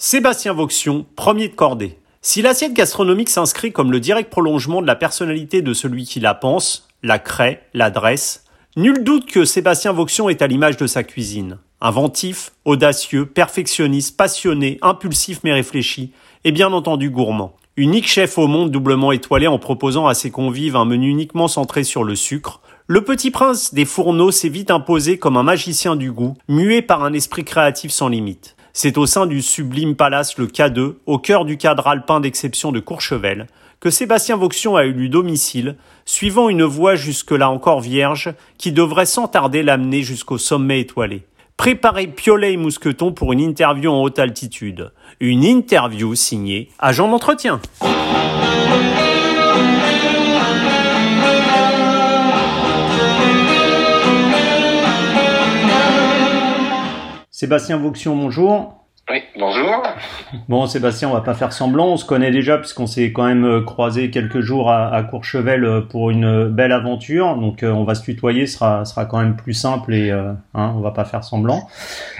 Sébastien Vauxion, premier de cordée. Si l'assiette gastronomique s'inscrit comme le direct prolongement de la personnalité de celui qui la pense, la crée, l'adresse, nul doute que Sébastien Vauxion est à l'image de sa cuisine. Inventif, audacieux, perfectionniste, passionné, impulsif mais réfléchi, et bien entendu gourmand. Unique chef au monde doublement étoilé en proposant à ses convives un menu uniquement centré sur le sucre, le petit prince des fourneaux s'est vite imposé comme un magicien du goût, muet par un esprit créatif sans limite. C'est au sein du sublime palace le K2, au cœur du cadre alpin d'exception de Courchevel, que Sébastien Vauxion a eu domicile, suivant une voie jusque-là encore vierge, qui devrait sans tarder l'amener jusqu'au sommet étoilé. Préparez piolet et mousqueton pour une interview en haute altitude. Une interview signée Agent d'entretien. Sébastien Vauxion, bonjour. Oui, bonjour. Bon, Sébastien, on va pas faire semblant. On se connaît déjà puisqu'on s'est quand même euh, croisé quelques jours à, Courchevel euh, pour une belle aventure. Donc, euh, on va se tutoyer, sera sera quand même plus simple et euh, hein, on va pas faire semblant.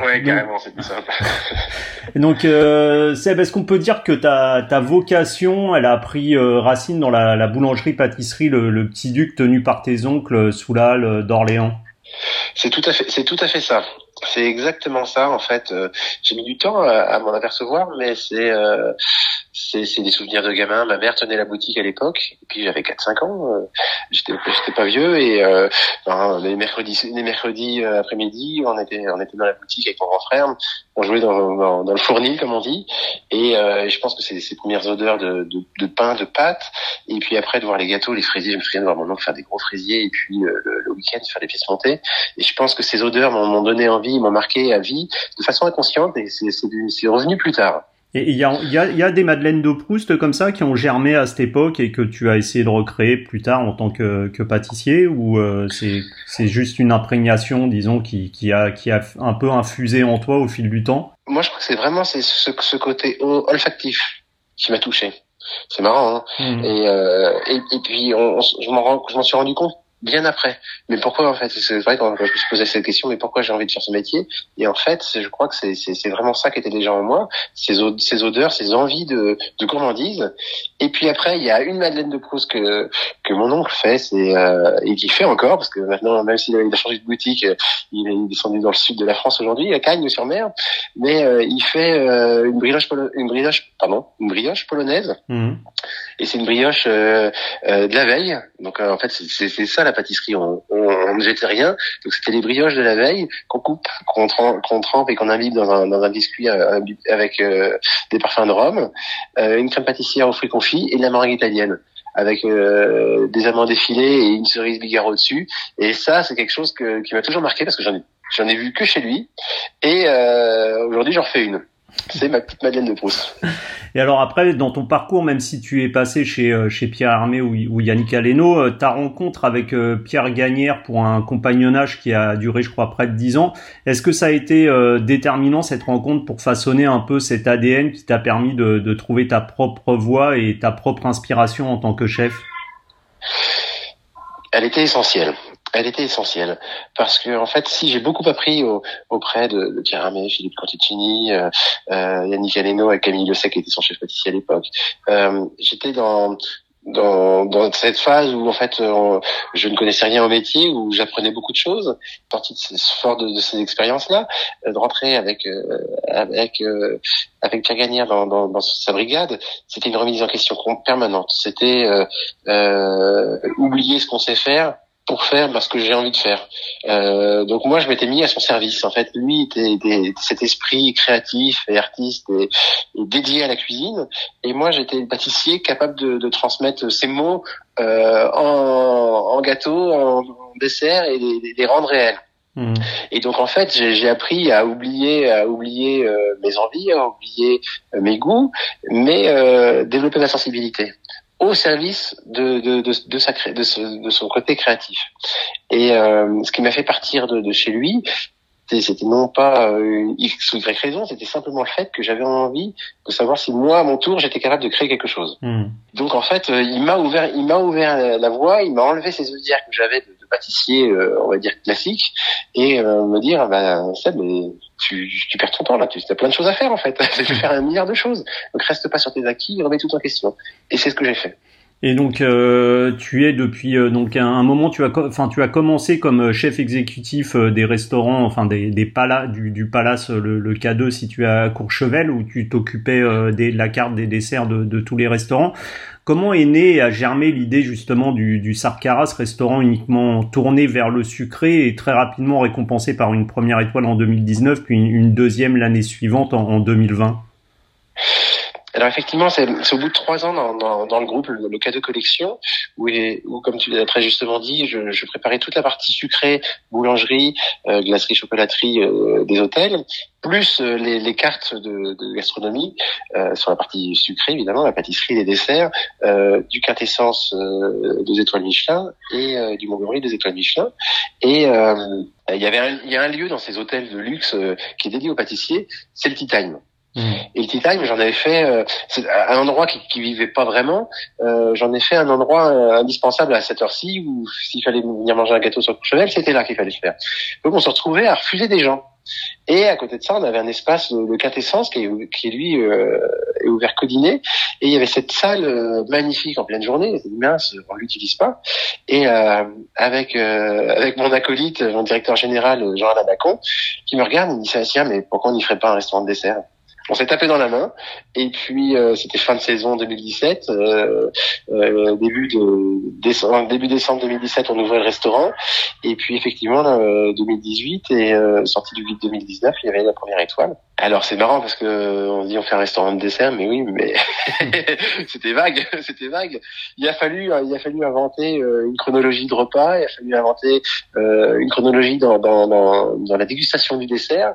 Oui, carrément, c'est plus simple. donc, euh, Seb, est-ce qu'on peut dire que ta ta vocation, elle a pris racine dans la, la boulangerie-pâtisserie le, le, Petit Duc tenu par tes oncles sous l'Halle d'Orléans? C'est tout à fait, c'est tout à fait ça. C'est exactement ça en fait. Euh, j'ai mis du temps à, m'en apercevoir, mais c'est euh, c'est des souvenirs de gamin. Ma mère tenait la boutique à l'époque, et puis j'avais 4-5 ans. Euh, j'étais j'étais pas vieux et euh, les mercredis les mercredis après-midi, on était on était dans la boutique avec mon grand frère. On jouait dans, dans, le fournil comme on dit, et je pense que c'est ces premières odeurs de, de, de, pain, de pâte, et puis après de voir les gâteaux, les fraisiers. Je me souviens de voir mon oncle faire des gros fraisiers, et puis le, le week-end faire des pièces montées. Et je pense que ces odeurs m'ont donné envie m'ont marqué à vie de façon inconsciente et c'est revenu plus tard. Et il y a, y, a, y a, des Madeleines de Proust comme ça qui ont germé à cette époque et que tu as essayé de recréer plus tard en tant que, que pâtissier ou euh, c'est juste une imprégnation, disons, qui, qui, a, qui a un peu infusé en toi au fil du temps? Moi, je crois que c'est vraiment ce, ce côté olfactif qui m'a touché. C'est marrant. Hein mmh. et, euh, et, et, puis, on, je m'en suis rendu compte bien après. Mais pourquoi en fait C'est vrai quand je me suis posé cette question, mais pourquoi j'ai envie de faire ce métier? Et en fait, je crois que c'est vraiment ça qui était déjà en moi, ces, ces odeurs, ces envies de, de gourmandise. Et puis après, il y a une Madeleine de Proust que que mon oncle fait, c'est euh, et qui fait encore parce que maintenant, même s'il a, changé de boutique, il est descendu dans le sud de la France aujourd'hui, à Cagnes-sur-Mer, mais euh, il fait euh, une brioche une brioche pardon une brioche polonaise. Mmh. Et c'est une brioche de la veille. Donc en fait, c'est ça la pâtisserie. On, ne jetait rien. Donc c'était les brioches de la veille qu'on coupe, qu'on trempe, et qu'on imbibe dans un, biscuit euh, avec euh, des parfums de rhum, euh, une crème pâtissière aux fruits confits et de la meringue italienne avec des amandes effilées et une cerise bigarro dessus. Et ça, c'est quelque chose qui m'a toujours marqué parce que j'en ai, j'en ai vu que chez lui. Et aujourd'hui, j'en refais une. C'est ma petite Madeleine de Proust. Et alors après, dans ton parcours, même si tu es passé chez, euh, chez Pierre Armé ou, ou Yannick Aleno, euh, ta rencontre avec euh, Pierre Gagnère pour un compagnonnage qui a duré, je crois, près de dix ans, est-ce que ça a été déterminant cette rencontre pour façonner un peu cet ADN qui t'a permis de, de trouver ta propre voie et ta propre inspiration en tant que chef? Elle était essentielle elle était essentielle. Parce que en fait, si j'ai beaucoup appris auprès de, de Pierre Armé, Philippe Conticini, euh, euh, Yannick Aleno et Camille Le Sec qui était son chef pâtissier à l'époque, euh, j'étais dans dans, dans cette phase où en fait euh, je ne connaissais rien au métier, où j'apprenais beaucoup de choses, partie de ces, fort de, de ces expériences-là, euh, de rentrer avec euh, avec avec Pierre Gagnère dans, dans, dans, sa brigade, c'était une remise en question permanente. C'était oublier ce qu'on sait faire pour faire bah, ce que j'ai envie de faire. Euh, donc moi, je m'étais mis à son service. En fait, lui était, était cet esprit créatif et artiste et, dédié à la cuisine, et moi, j'étais pâtissier capable de, de, transmettre ses mots euh, en, en, gâteau, en, dessert et les, les rendre réels. Mmh. Et donc en fait, j'ai appris à oublier, à oublier euh, mes envies, à oublier euh, mes goûts, mais euh, développer ma sensibilité au service de, de, de, de, sa, de, de son côté créatif. Et euh, ce qui m'a fait partir de chez lui, c'était non pas une X ou Y raison, c'était simplement le fait que j'avais envie de savoir si moi, à mon tour, j'étais capable de créer quelque chose. Hmm. Donc en fait, il m'a ouvert, il m'a ouvert la voie, il m'a enlevé ces œillères que j'avais de, de pâtissier, on va dire classique, et me dire, bah, Seb, mais tu, tu perds ton temps là, tu as plein de choses à faire en fait, tu peux faire un milliard de choses. Donc reste pas sur tes acquis, remets tout en question. Et c'est ce que j'ai fait. Et donc euh, tu es depuis euh, donc un, moment tu as enfin tu as commencé comme euh, chef exécutif des restaurants enfin des, des du, du palace le, le, K2 situé à Courchevel où tu t'occupais de la carte des desserts de, de, tous les restaurants. Comment est née et a germé l'idée justement du, du Sarkaras, restaurant uniquement tourné vers le sucré et très rapidement récompensé par une première étoile en 2019 puis une, deuxième l'année suivante en, en 2020 alors effectivement, c'est au bout de trois ans dans, dans, dans le groupe, le, le, cas de collection, où, où comme tu l'as très justement dit, je, je, préparais toute la partie sucrée, boulangerie, euh, glacerie, chocolaterie euh, des hôtels, plus euh, les, les, cartes de, de gastronomie euh, sur la partie sucrée, évidemment, la pâtisserie, les desserts, du quintessence deux étoiles Michelin et du Montgomery des étoiles Michelin. Et il y avait un, y a un lieu dans ces hôtels de luxe qui est dédié aux pâtissiers, c'est le Tea Time. Mm. Et le tea time, j'en avais fait euh, un endroit qui, qui vivait pas vraiment. Euh, j'en ai fait un endroit euh, indispensable à cette heure-ci où s'il fallait venir manger un gâteau sur Courchevel, c'était là qu'il fallait le faire. Donc on se retrouvait à refuser des gens. Et à côté de ça, on avait un espace de quintessence qui qui lui euh, est ouvert qu'au dîner. Et il y avait cette salle euh, magnifique en pleine journée. mince, on l'utilise pas. Et euh, avec avec mon acolyte, mon directeur général Jean-Alain Bacon, qui me regarde, il me dit tiens, mais pourquoi on n'y ferait pas un restaurant de dessert? On s'est tapé dans la main. Et puis euh, c'était fin de saison 2017, euh, euh, début de décembre, début décembre 2017, on ouvrait le restaurant. Et puis effectivement, 2018 et sortie du vide 2019, il y avait la première étoile. Alors c'est marrant parce que on dit on fait un restaurant de dessert, mais oui, mais c'était vague, c'était vague. Il a fallu, il a fallu inventer une chronologie de repas, il a fallu inventer une chronologie dans, dans, dans, dans la dégustation du dessert,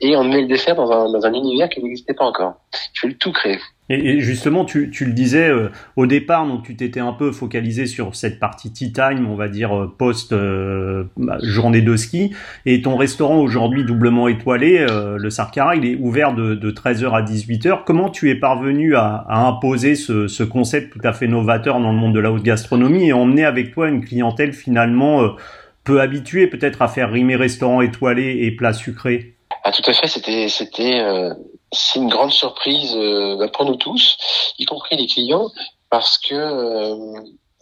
et on met le dessert dans un, dans un univers qui n'existait pas encore. Il faut le tout créer. Et, justement, tu, tu, le disais euh, au départ, donc tu t'étais un peu focalisé sur cette partie tea time, on va dire euh, post euh, bah, journée de ski. Et ton restaurant aujourd'hui doublement étoilé, le Sarkara, il est ouvert de, de 13h à 18h. Comment tu es parvenu à, à imposer ce, ce, concept tout à fait novateur dans le monde de la haute gastronomie et emmener avec toi une clientèle finalement peu habituée peut-être à faire rimer restaurant étoilé et plats sucrés ah, tout à fait. C'était, c'était, euh, c'est une grande surprise euh, bah, pour nous tous, y compris les clients, parce que euh,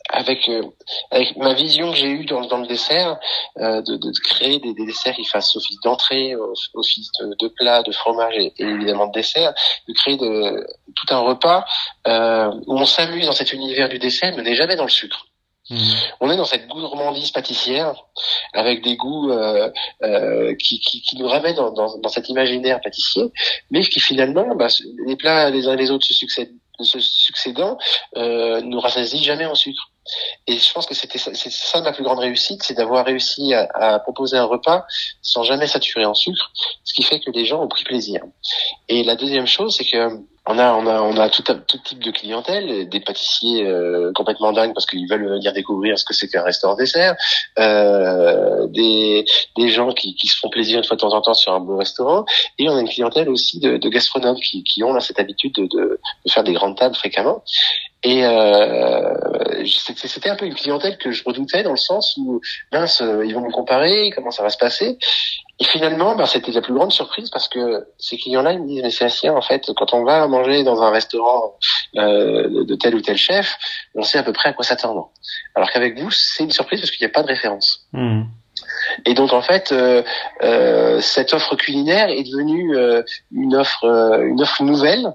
avec avec ma vision que j'ai eue dans, dans le dessert, de, de, créer des, des, desserts qui fassent office d'entrée, office de, de plat, de fromage et, évidemment de dessert, de créer de, tout un repas où on s'amuse dans cet univers du dessert, mais n'est jamais dans le sucre. On est dans cette gourmandise pâtissière avec des goûts euh, euh, qui, qui, qui, nous ramènent dans, dans, dans, cet imaginaire pâtissier, mais qui finalement, bah, les plats les uns les autres se, succèdent, se succédant, euh, nous rassasient jamais en sucre. Et je pense que c'était c'est ça ma plus grande réussite, c'est d'avoir réussi à, à, proposer un repas sans jamais saturer en sucre, ce qui fait que les gens ont pris plaisir. Et la deuxième chose, c'est que on a, on a, on a tout, type de clientèle, des pâtissiers euh, complètement dingues parce qu'ils veulent venir découvrir ce que c'est qu'un restaurant dessert, euh, des, des gens qui, qui se font plaisir une fois de temps en temps sur un beau restaurant, et on a une clientèle aussi de, de gastronomes qui, qui ont là, cette habitude de, de, de faire des grandes tables fréquemment. Et euh, c'était un peu une clientèle que je redoutais dans le sens où mince, ils vont me comparer, comment ça va se passer? Et finalement, ben, c'était la plus grande surprise parce que ces clients-là, ils me disent, mais c'est assez, en fait, quand on va manger dans un restaurant euh, de tel ou tel chef, on sait à peu près à quoi s'attendre. Alors qu'avec vous, c'est une surprise parce qu'il n'y a pas de référence. Hmm. Et donc en fait, euh, euh, cette offre culinaire est devenue euh, une offre, euh, une offre nouvelle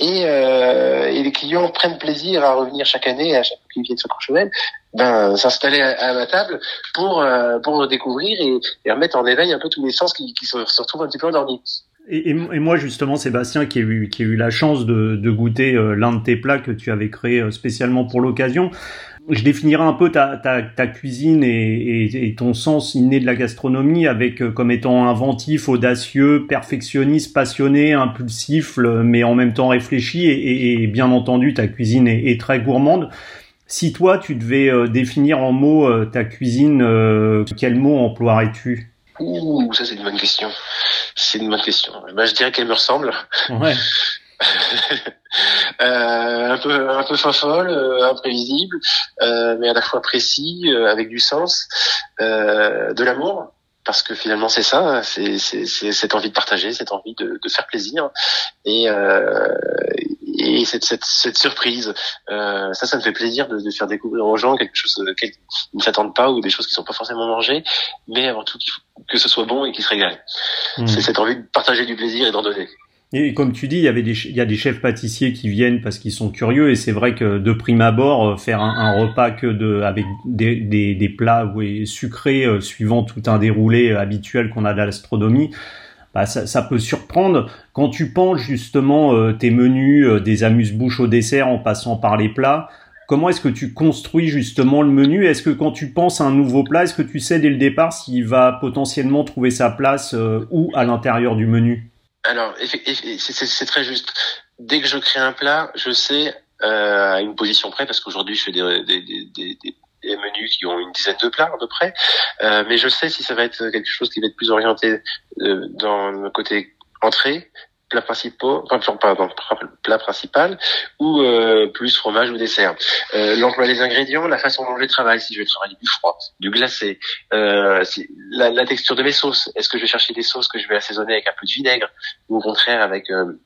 et, euh, et, les clients prennent plaisir à revenir chaque année, à chaque fois qu'ils viennent sur Courchevel, ben, s'installer à, ma table pour, euh, pour découvrir et, et, remettre en éveil un peu tous les sens qui, qui se, retrouvent un petit peu endormis. Et, et, moi justement, Sébastien, qui a eu, qui a eu la chance de, de goûter euh, l'un de tes plats que tu avais créé euh, spécialement pour l'occasion, je définirais un peu ta, ta, ta cuisine et, et, ton sens inné de la gastronomie avec euh, comme étant inventif, audacieux, perfectionniste, passionné, impulsif, mais en même temps réfléchi et, et bien entendu ta cuisine est, est, très gourmande. Si toi tu devais euh, définir en mots euh, ta cuisine, quel mot emploierais-tu? Ouh, ça c'est une bonne question. C'est une bonne question. Ben, je dirais qu'elle me ressemble. Ouais. Euh, un peu un peu folle, euh, imprévisible, euh, mais à la fois précis, euh, avec du sens, de l'amour. Parce que finalement c'est ça, c'est cette envie de partager, cette envie de, de faire plaisir et, et cette, cette, cette surprise. ça, ça me fait plaisir de, de, faire découvrir aux gens quelque chose qu'ils ne s'attendent pas ou des choses qui sont pas forcément mangées, mais avant tout que ce soit bon et qu'ils se régalent. Mmh. C'est cette envie de partager du plaisir et d'en donner. Et comme tu dis, il y avait des, il y a des chefs pâtissiers qui viennent parce qu'ils sont curieux et c'est vrai que de prime abord, euh, faire un, repas que de, avec des, des, plats sucrés euh, suivant tout un déroulé euh, habituel qu'on a de l'astronomie, bah, ça, peut surprendre. Quand tu penses justement tes menus, des amuse-bouches au dessert en passant par les plats, comment est-ce que tu construis justement le menu? Est-ce que quand tu penses à un nouveau plat, est-ce que tu sais dès le départ s'il va potentiellement trouver sa place où à l'intérieur du menu? Alors, c'est très juste. Dès que je crée un plat, je sais euh, à une position près, parce qu'aujourd'hui je fais des, menus qui ont une dizaine de plats à peu près, euh, mais je sais si ça va être quelque chose qui va être plus orienté euh, dans le côté entrée, plat principal, pardon, plat principal ou euh, plus fromage ou dessert. Euh, L'emploi des ingrédients, la façon dont je travaille, si je vais travailler du froid, du glacé, euh, la, texture de mes sauces. Est-ce que je vais chercher des sauces que je vais assaisonner avec un peu de vinaigre ou au contraire avec euh,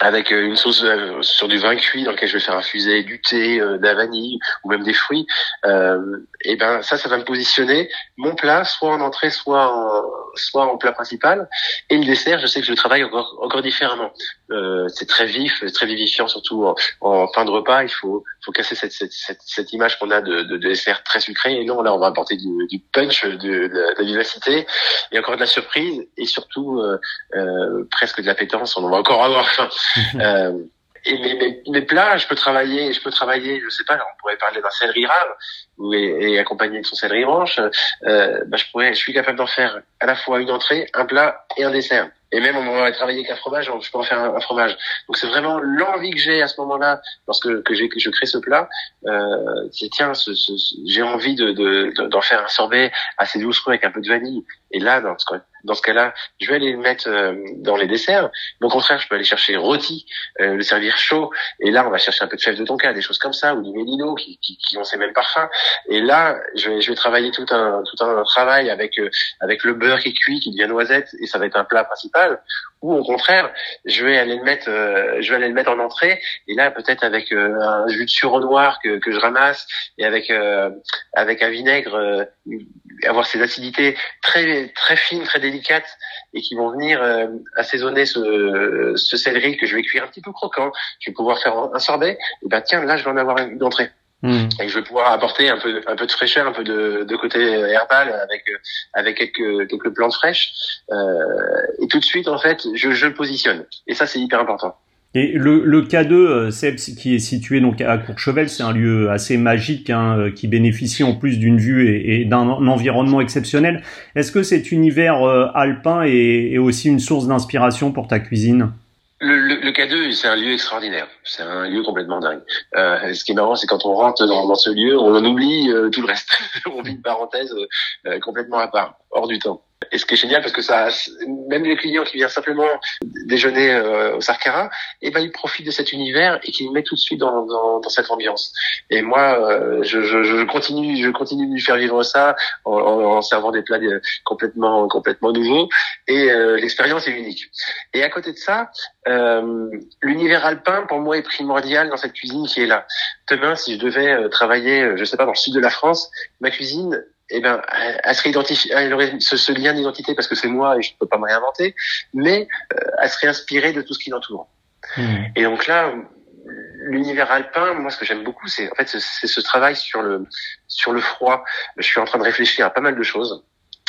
avec euh, une sauce euh, sur du vin cuit dans lequel je vais faire infuser du thé, euh, de la vanille ou même des fruits, euh, et ben ça, ça va me positionner mon plat soit en entrée, soit en, soit en plat principal. Et le dessert, je sais que je le travaille encore encore différemment. Euh, c'est très vif, très vivifiant, surtout en, fin de repas. Il faut faut casser cette cette, cette, cette image qu'on a de, de, de, dessert très sucré. Et non, là, on va apporter du, du punch, de, de, la vivacité et encore de la surprise et surtout presque de l'appétence. On en va encore avoir faim. Euh, et mes, mes, mes, plats, je peux travailler, je peux travailler, je sais pas, on pourrait parler d'un céleri rave ou et, et accompagner de son céleri branche. Euh, bah, je pourrais, je suis capable d'en faire à la fois une entrée, un plat et un dessert. Et même on va travailler qu'un fromage, je peux en faire un, fromage. Donc c'est vraiment l'envie que j'ai à ce moment-là, lorsque que, que je crée ce plat, euh, c'est tiens, ce, ce, j'ai envie de, de, d'en faire un sorbet assez doucereux avec un peu de vanille. Et là, dans dans ce cas-là, je vais aller le mettre euh, dans les desserts. Mais au contraire, je peux aller chercher rôti, euh, le servir chaud. Et là, on va chercher un peu de fèves de tonka, des choses comme ça, ou du mélino qui, ont ces mêmes parfums. Et là, je vais, travailler tout un tout un travail avec euh, avec le beurre qui est cuit, qui devient noisette, et ça va être un plat principal. Ou au contraire, je vais aller le mettre, je vais aller le mettre en entrée. Et là, peut-être avec un jus de sureau noir que, je ramasse et avec un vinaigre, avoir ces acidités très très fines, très délicates et qui vont venir assaisonner ce, ce céleri que je vais cuire un petit peu croquant. Je vais pouvoir faire un sorbet. Et ben tiens, là, je vais en avoir une entrée. Hmm. Et je vais pouvoir apporter un peu, un peu de fraîcheur, un peu de, de côté herbal avec, avec quelques, quelques plantes fraîches. Euh, et tout de suite, en fait, je, je le positionne. Et ça, c'est hyper important. Et le, le K2, euh, Seb, qui est situé donc à Courchevel, c'est un lieu assez magique hein, euh, qui bénéficie en plus d'une vue et, d'un environnement exceptionnel. Est-ce que cet univers euh, alpin est, est aussi une source d'inspiration pour ta cuisine? Le, le, le, K2, c'est un lieu extraordinaire. C'est un lieu complètement dingue. Euh, ce qui est marrant, c'est quand on rentre dans, dans ce lieu, on oublie euh, tout le reste. on vit une parenthèse complètement à part, hors du temps. Et ce qui est génial, parce que ça, même les clients qui viennent simplement déjeuner euh, au Sarkara, eh ben ils profitent de cet univers et qui me mettent tout de suite dans, dans, dans cette ambiance. Et moi, euh, je, je, je, continue, je continue de lui faire vivre ça en, en, servant des plats euh, complètement, complètement nouveaux. Et l'expérience est unique. Et à côté de ça, l'univers alpin pour moi est primordial dans cette cuisine qui est là. Demain, si je devais travailler, je sais pas, dans le sud de la France, ma cuisine eh ben, elle serait identifiée, elle aurait ce, lien d'identité parce que c'est moi et je ne peux pas me réinventer, mais euh, elle serait inspirée de tout ce qui l'entoure. Et donc là, l'univers alpin, moi, ce que j'aime beaucoup, c'est en fait, c'est ce travail sur le sur le froid. Je suis en train de réfléchir à pas mal de choses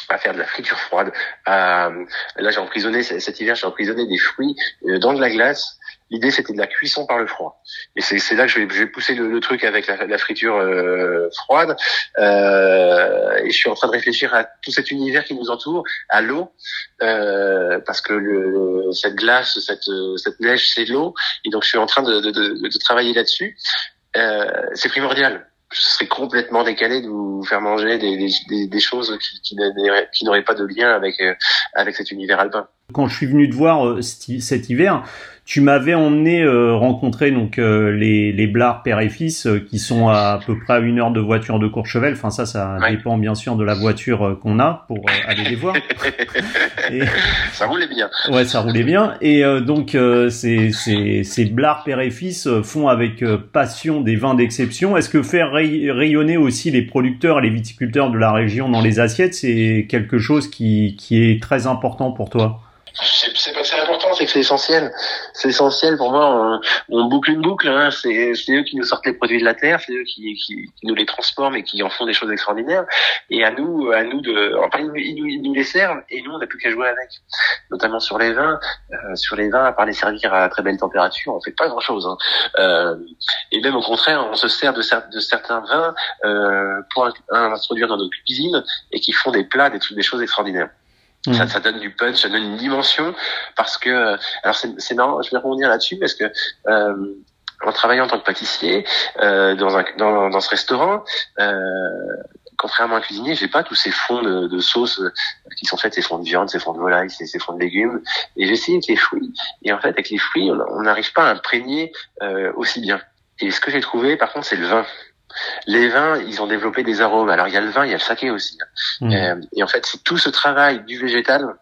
à faire de la friture froide. là, j'ai emprisonné cet hiver, j'ai emprisonné des fruits euh, dans de la glace L'idée, c'était de la cuisson par le froid. Et c'est là que je vais, je vais pousser le, le, truc avec la, la friture euh, froide. Euh, et je suis en train de réfléchir à tout cet univers qui nous entoure, à l'eau, euh, parce que le, cette glace, cette, cette neige, c'est l'eau. Et donc, je suis en train de, de, de, de travailler là-dessus. Euh, c'est primordial. ce serait complètement décalé de vous faire manger des, des, des choses qui, qui n'auraient pas de lien avec, avec cet univers alpin. Quand je suis venu te voir cet hiver, tu m'avais emmené euh, rencontrer donc euh, les, les Blard père et fils euh, qui sont à, peu près à une heure de voiture de Courchevel. Enfin ça, ça dépend bien sûr de la voiture qu'on a pour aller les voir. Et... Ça roulait bien. Ouais, ça roulait bien. Et donc ces, ces, ces Blard père et fils font avec passion des vins d'exception. Est-ce que faire rayonner aussi les producteurs et les viticulteurs de la région dans les assiettes, c'est quelque chose qui, qui est très important pour toi? C'est pas c'est important c'est que c'est essentiel c'est essentiel pour moi on, boucle une boucle hein. c'est eux qui nous sortent les produits de la terre c'est eux qui, nous les transforment et qui en font des choses extraordinaires et à nous à nous de enfin ils, nous, ils nous les servent et nous on n'a plus qu'à jouer avec notamment sur les vins euh, sur les vins à part les servir à très belle température on fait pas grand chose hein. euh, et même au contraire on se sert de, de certains vins euh, pour introduire dans nos cuisines et qui font des plats des des choses extraordinaires ça, mm. ça, donne du punch, ça donne une dimension parce que alors c'est marrant, je vais rebondir là-dessus parce que euh, en travaillant en tant que pâtissier euh, dans, un, dans, dans ce restaurant, euh, contrairement à un cuisinier, j'ai pas tous ces fonds de, de sauce qui sont faits, ces fonds de viande, ces fonds de volaille, ces, ces fonds de légumes, et j'ai essayé avec les fruits. Et en fait, avec les fruits, on n'arrive pas à imprégner euh, aussi bien. Et ce que j'ai trouvé, par contre, c'est le vin. Les vins, ils ont développé des arômes. Alors il y a le vin, il y a le saké aussi. Hein. Mmh. Euh, et en fait, c'est tout ce travail du végétal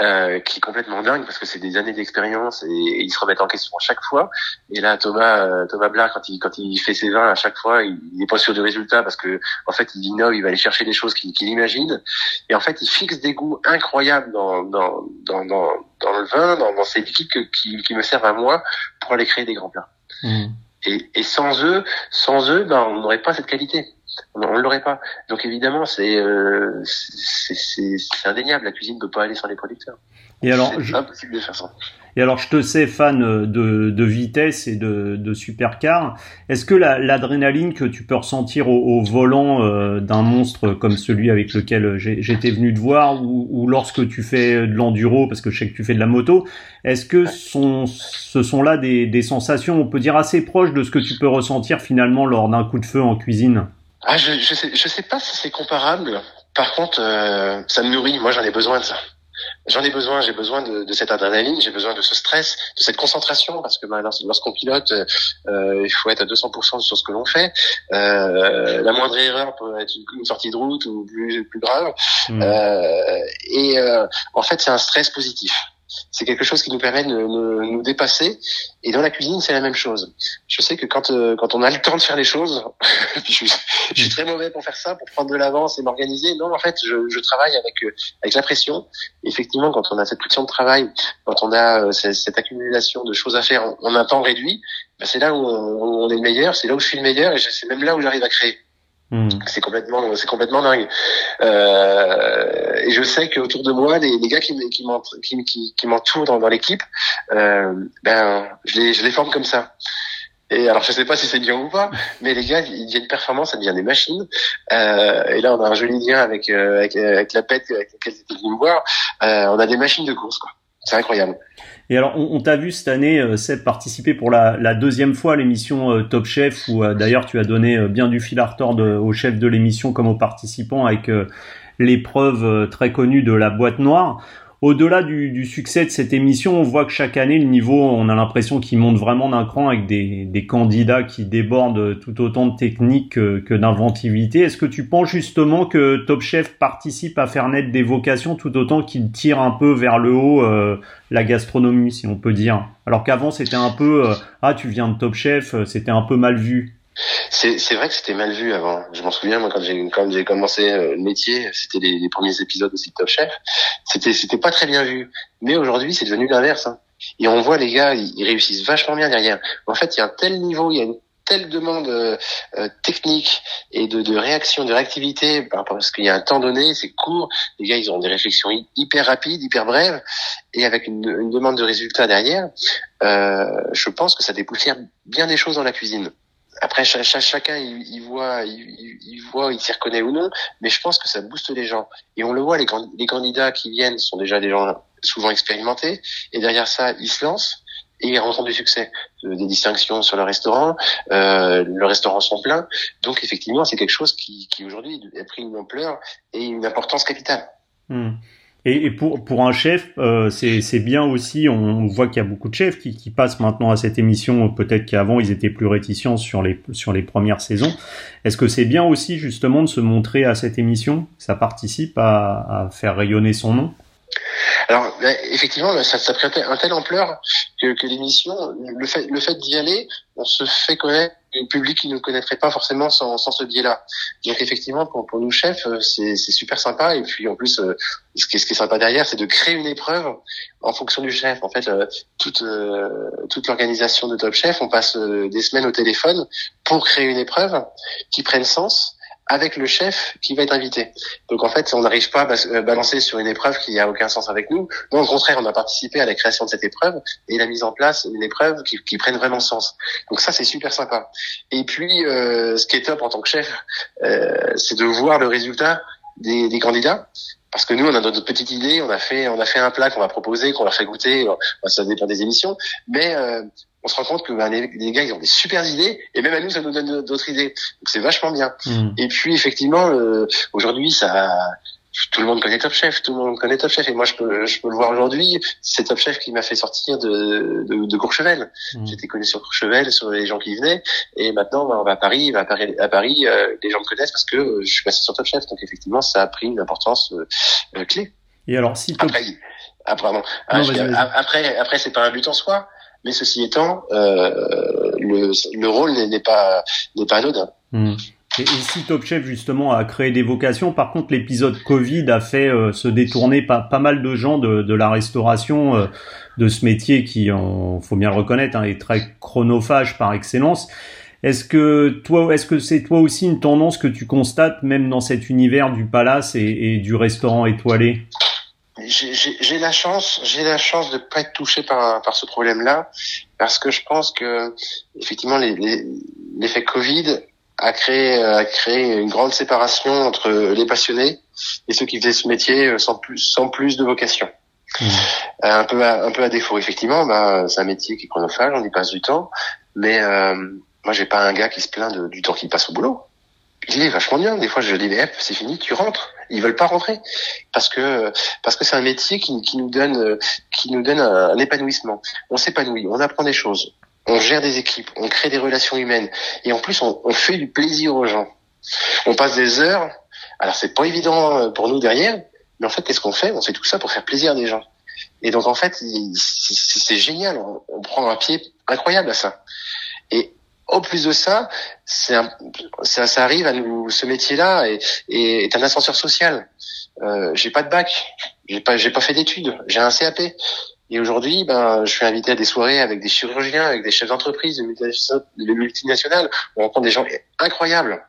euh, qui est complètement dingue parce que c'est des années d'expérience et, ils se remettent en question à chaque fois. Et là, Thomas, euh, Thomas Blard, quand il quand il fait ses vins à chaque fois, il n'est pas sûr du résultat parce que en fait, il innove, il va aller chercher des choses qu'il imagine. Et en fait, il fixe des goûts incroyables dans dans dans dans, dans le vin, dans, dans ces liquides qui, qui me servent à moi pour aller créer des grands plats. Mmh. Et, et, sans eux, sans eux, ben, on n'aurait pas cette qualité. On ne l'aurait pas. Donc évidemment, c'est euh, c'est indéniable. La cuisine ne peut pas aller sans les producteurs. Et alors, c'est impossible de faire ça. Et alors, je te sais fan de, de vitesse et de, de supercar. Est-ce que l'adrénaline que tu peux ressentir au, volant euh, d'un monstre comme celui avec lequel j'étais venu te voir, ou, ou, lorsque tu fais de l'enduro, parce que je sais que tu fais de la moto, est-ce que sont, ce sont là des, des sensations, on peut dire, assez proches de ce que tu peux ressentir finalement lors d'un coup de feu en cuisine? Ah, je, je sais, je sais pas si c'est comparable. Par contre, euh, ça me nourrit. Moi, j'en ai besoin de ça. J'en ai besoin, j'ai besoin de, de cette adrénaline, j'ai besoin de ce stress, de cette concentration, parce que ben, lorsqu'on pilote, euh, il faut être à 200% sur ce que l'on fait. Euh, la moindre erreur peut être une, sortie de route ou plus, plus grave. Mmh. Euh, et euh, en fait, c'est un stress positif c'est quelque chose qui nous permet de, nous dépasser. Et dans la cuisine, c'est la même chose. Je sais que quand euh, quand on a le temps de faire les choses, je, suis, je, suis très mauvais pour faire ça, pour prendre de l'avance et m'organiser. Non, en fait, je, je travaille avec euh, avec la pression. effectivement, quand on a cette pression de travail, quand on a euh, cette, accumulation de choses à faire en, un temps réduit, ben c'est là où on, on, est le meilleur. C'est là où je suis le meilleur, et c'est même là où j'arrive à créer. Hmm. C'est complètement, c'est complètement dingue. Euh, et je sais qu'autour de moi, les, les gars qui, qui m'entourent qui, qui, dans, dans l'équipe, euh, ben, je les, je les forme comme ça. Et alors, je sais pas si c'est bien ou pas, mais les gars, ils deviennent performants, ça devient des machines. Euh, et là, on a un joli lien avec, euh, avec, avec, la pète avec laquelle c'était venu me voir. Euh, on a des machines de course, quoi. C'est incroyable. Et alors, on, t'a vu cette année, euh, Seb, participer pour la, deuxième fois à l'émission euh, Top Chef, où euh, d'ailleurs tu as donné bien du fil à retordre au chef de l'émission comme aux participants avec l'épreuve très connue de la boîte noire au-delà du, succès de cette émission, on voit que chaque année, le niveau, on a l'impression qu'il monte vraiment d'un cran avec des, candidats qui débordent tout autant de techniques que, d'inventivité. Est-ce que tu penses justement que Top Chef participe à faire naître des vocations tout autant qu'il tire un peu vers le haut euh, la gastronomie, si on peut dire? Alors qu'avant, c'était un peu euh, ah tu viens de Top Chef, euh, c'était un peu mal vu. C'est vrai que c'était mal vu avant. Je m'en souviens moi quand j'ai commencé euh, le métier, c'était les, premiers épisodes aussi de Top Chef. C'était pas très bien vu. Mais aujourd'hui c'est devenu l'inverse. Hein. Et on voit les gars, ils, réussissent vachement bien derrière. En fait, il y a un tel niveau, il y a une telle demande euh, euh, technique et de, de, réaction, de réactivité, parce qu'il y a un temps donné, c'est court. Les gars, ils ont des réflexions hyper rapides, hyper brèves, et avec une, une demande de résultats derrière. Euh, je pense que ça dépoussière bien des choses dans la cuisine. Après, chacun il, voit, il, il voit, il s'y reconnaît ou non, mais je pense que ça booste les gens. Et on le voit, les, les candidats qui viennent sont déjà des gens souvent expérimentés, et derrière ça, ils se lancent. et ils rencontrent du succès, des distinctions sur le restaurant, euh, le restaurant sont pleins. Donc effectivement, c'est quelque chose qui, qui aujourd'hui a pris une ampleur et une importance capitale. Hmm. Et, pour, pour un chef, euh, c'est bien aussi, on voit qu'il y a beaucoup de chefs qui, qui passent maintenant à cette émission, peut-être qu'avant ils étaient plus réticents sur les, sur les premières saisons. Est-ce que c'est bien aussi justement de se montrer à cette émission? Ça participe à, à faire rayonner son nom? Alors bah, effectivement, ça, ça pris un telle ampleur que, que l'émission, le fait, le fait d'y aller, on se fait connaître un public qui ne connaîtrait pas forcément sans, sans ce biais-là. Donc effectivement, pour, pour nous chefs, euh, c'est super sympa. Et puis en plus, euh, ce qui, est, ce qui est sympa derrière, c'est de créer une épreuve en fonction du chef. En fait, euh, toute toute l'organisation de Top Chef, on passe des semaines au téléphone pour créer une épreuve qui prenne sens avec le chef qui va être invité. Donc en fait, on n'arrive pas à euh, balancer sur une épreuve qui a aucun sens avec nous. Nous, au contraire, on a participé à la création de cette épreuve et la mise en place d'une épreuve qui, qui prenne vraiment sens. Donc ça, c'est super sympa. Et puis, euh, ce qui est top en tant que chef, euh, c'est de voir le résultat des, des candidats parce que nous, on a notre petite idée, on a fait, on a fait un plat qu'on va proposer, qu'on leur fait goûter. Ça dépend des émissions, mais euh, on se rend compte que ben, les, gars ils ont des super idées et même à nous ça nous donne d'autres idées donc c'est vachement bien hmm. et puis effectivement euh, aujourd'hui ça tout le monde connaît Top Chef, tout le monde connaît Top Chef, et moi je peux, je peux le voir aujourd'hui. C'est Top Chef qui m'a fait sortir de, de, de Courchevel. Hmm. J'étais connu sur Courchevel, sur les gens qui venaient, et maintenant ben, on va à Paris, va à Paris, à Paris euh, les gens me connaissent parce que euh, je suis passé sur Top Chef. Donc effectivement, ça a pris une importance clé. Et alors si après, après, ah, après, après, c'est pas un but en soi. Mais ceci étant, euh, le, le, rôle n'est pas n'est pas anodin. Hmm. Et, si Top Chef justement a créé des vocations, par contre l'épisode Covid a fait euh, se détourner pas, pas mal de gens de, de la restauration, euh, de ce métier qui, en, faut bien le reconnaître, hein, est très chronophage par excellence. Est-ce que toi, est-ce que c'est toi aussi une tendance que tu constates même dans cet univers du palace et, et du restaurant étoilé? J'ai la chance, j'ai la chance de pas être touché par par ce problème-là, parce que je pense que effectivement l'effet les, Covid a créé a créé une grande séparation entre les passionnés et ceux qui faisaient ce métier sans plus sans plus de vocation. Mmh. Euh, un peu à, un peu à défaut effectivement, bah, c'est un métier qui est chronophage, on y passe du temps, mais euh, moi j'ai pas un gars qui se plaint de, du temps qu'il passe au boulot il est vachement bien. Des fois, je dis, eh, c'est fini, tu rentres. Ils veulent pas rentrer parce que parce que c'est un métier qui, qui nous donne qui nous donne un, épanouissement. On s'épanouit, on apprend des choses, on gère des équipes, on crée des relations humaines et en plus, on, on fait du plaisir aux gens. On passe des heures. Alors, c'est pas évident euh, pour nous derrière, mais en fait, qu'est-ce qu'on fait? On fait tout ça pour faire plaisir des gens. Et donc, en fait, c'est génial. On, on prend un pied incroyable à ça. Et au plus de ça, c'est ça, ça, arrive à nous, ce métier-là est, est, un ascenseur social. Euh, j'ai pas de bac, j'ai pas, j'ai pas fait d'études, j'ai un CAP. Et aujourd'hui, ben, je suis invité à des soirées avec des chirurgiens, avec des chefs d'entreprise, des multinationales. On rencontre des gens incroyables.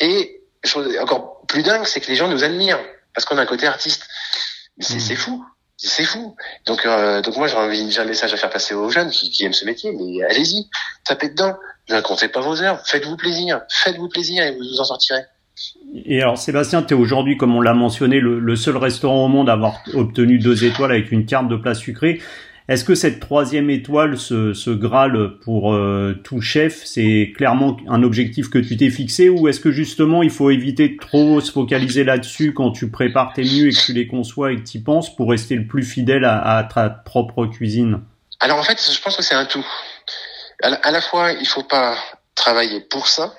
Et chose encore plus dingue, c'est que les gens nous admirent parce qu'on a un côté artiste. C'est mmh. fou c'est fou. Donc, euh, donc moi, j'ai envie, un message à faire passer aux jeunes qui, aiment ce métier, mais allez-y, tapez dedans. Ne comptez pas vos heures, faites-vous plaisir, faites-vous plaisir et vous vous en sortirez. Et alors Sébastien, tu es aujourd'hui, comme on l'a mentionné, le, le, seul restaurant au monde à avoir obtenu deux étoiles avec une carte de plat sucré. Est-ce que cette troisième étoile, ce, ce Graal pour euh, tout chef, c'est clairement un objectif que tu t'es fixé ou est-ce que justement il faut éviter de trop se focaliser là-dessus quand tu prépares tes menus et que tu les conçois et que tu y penses pour rester le plus fidèle à, ta propre cuisine? Alors en fait, je pense que c'est un tout. À la, fois, il faut pas travailler pour ça,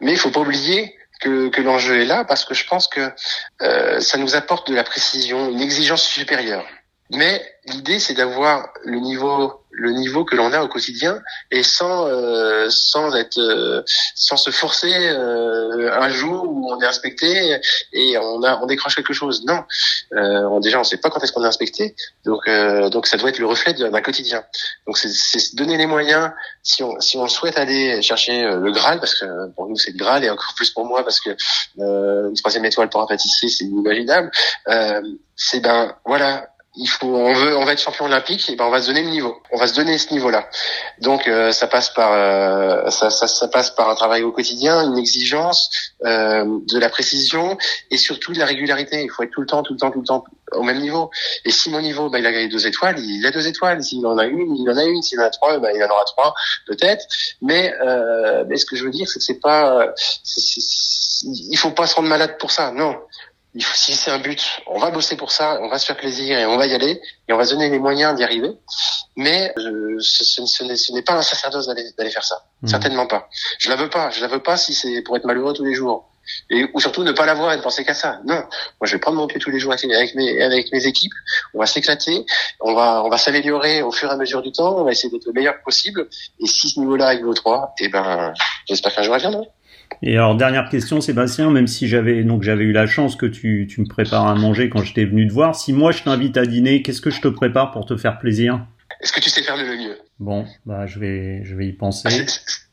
mais il faut pas oublier que, que l'enjeu est là parce que je pense que euh, ça nous apporte de la précision, une exigence supérieure. Mais l'idée, c'est d'avoir le niveau le niveau que l'on a au quotidien et sans euh, sans être euh, sans se forcer euh, un jour où on est inspecté et on a on décroche quelque chose. Non. On, déjà on sait pas quand est-ce qu'on est inspecté. Donc donc ça doit être le reflet d'un quotidien. Donc c'est c'est donner les moyens si on si on souhaite aller chercher le Graal parce que pour nous c'est le Graal et encore plus pour moi parce que une troisième étoile pour un pâtissier c'est inimaginable. C'est ben voilà il faut, on veut, on va être champion olympique, et ben on va se donner le niveau, on va se donner ce niveau-là. Donc euh, ça passe par, euh, ça, ça, ça, passe par un travail au quotidien, une exigence, euh, de la précision et surtout de la régularité. Il faut être tout le temps, tout le temps, tout le temps au même niveau. Et si mon niveau, ben, il a gagné deux étoiles, il a deux étoiles. S'il en a une, il en a une. S'il en a trois, ben, il en aura trois, peut-être. Mais, mais ce que je veux dire, c'est que c'est pas, c'est, il faut pas se rendre malade pour ça. Non, si c'est un but, on va bosser pour ça, on va se faire plaisir et on va y aller et on va se donner les moyens d'y arriver. Mais euh, ce, ce, n'est pas un sacerdoce d'aller faire ça, mmh. certainement pas. Je la veux pas, je la veux pas si c'est pour être malheureux tous les jours et ou surtout ne pas la voir et ne penser qu'à ça. Non, moi je vais prendre mon pied tous les jours avec mes avec mes équipes, on va s'éclater, on va on va s'améliorer au fur et à mesure du temps, on va essayer d'être le meilleur possible. Et si ce niveau-là est niveau 3, eh ben j'espère qu'un jour elle viendra. Et alors dernière question Sébastien, même si j'avais donc j'avais eu la chance que tu, tu me prépares à manger quand j'étais venu te voir, si moi je t'invite à dîner, qu'est-ce que je te prépare pour te faire plaisir? Est-ce que tu sais faire le mieux Bon, bah je vais je vais y penser.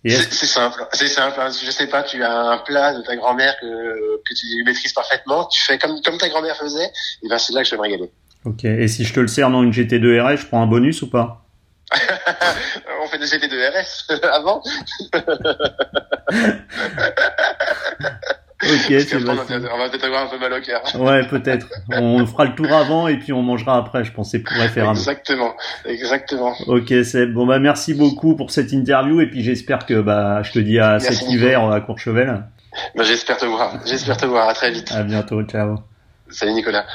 c'est simple, c'est simple. Hein. Je sais pas, tu as un plat de ta grand-mère que, que tu maîtrises parfaitement, tu fais comme comme ta grand-mère faisait, et ben c'est là que je vais me régaler. Ok. Et si je te le sers dans une GT2 RS, je prends un bonus ou pas? on fait des GT2 RS avant. Ok, c'est On va peut-être avoir un peu mal au cœur. Ouais, peut-être. On fera le tour avant et puis on mangera après, je pense, c'est préférable. Exactement, exactement. Ok, c'est bon. Bah merci beaucoup pour cette interview et puis j'espère que bah je te dis à cet hiver à Courchevel. Bah, j'espère te voir. J'espère te voir. À très vite. À bientôt. Ciao. Salut Nicolas.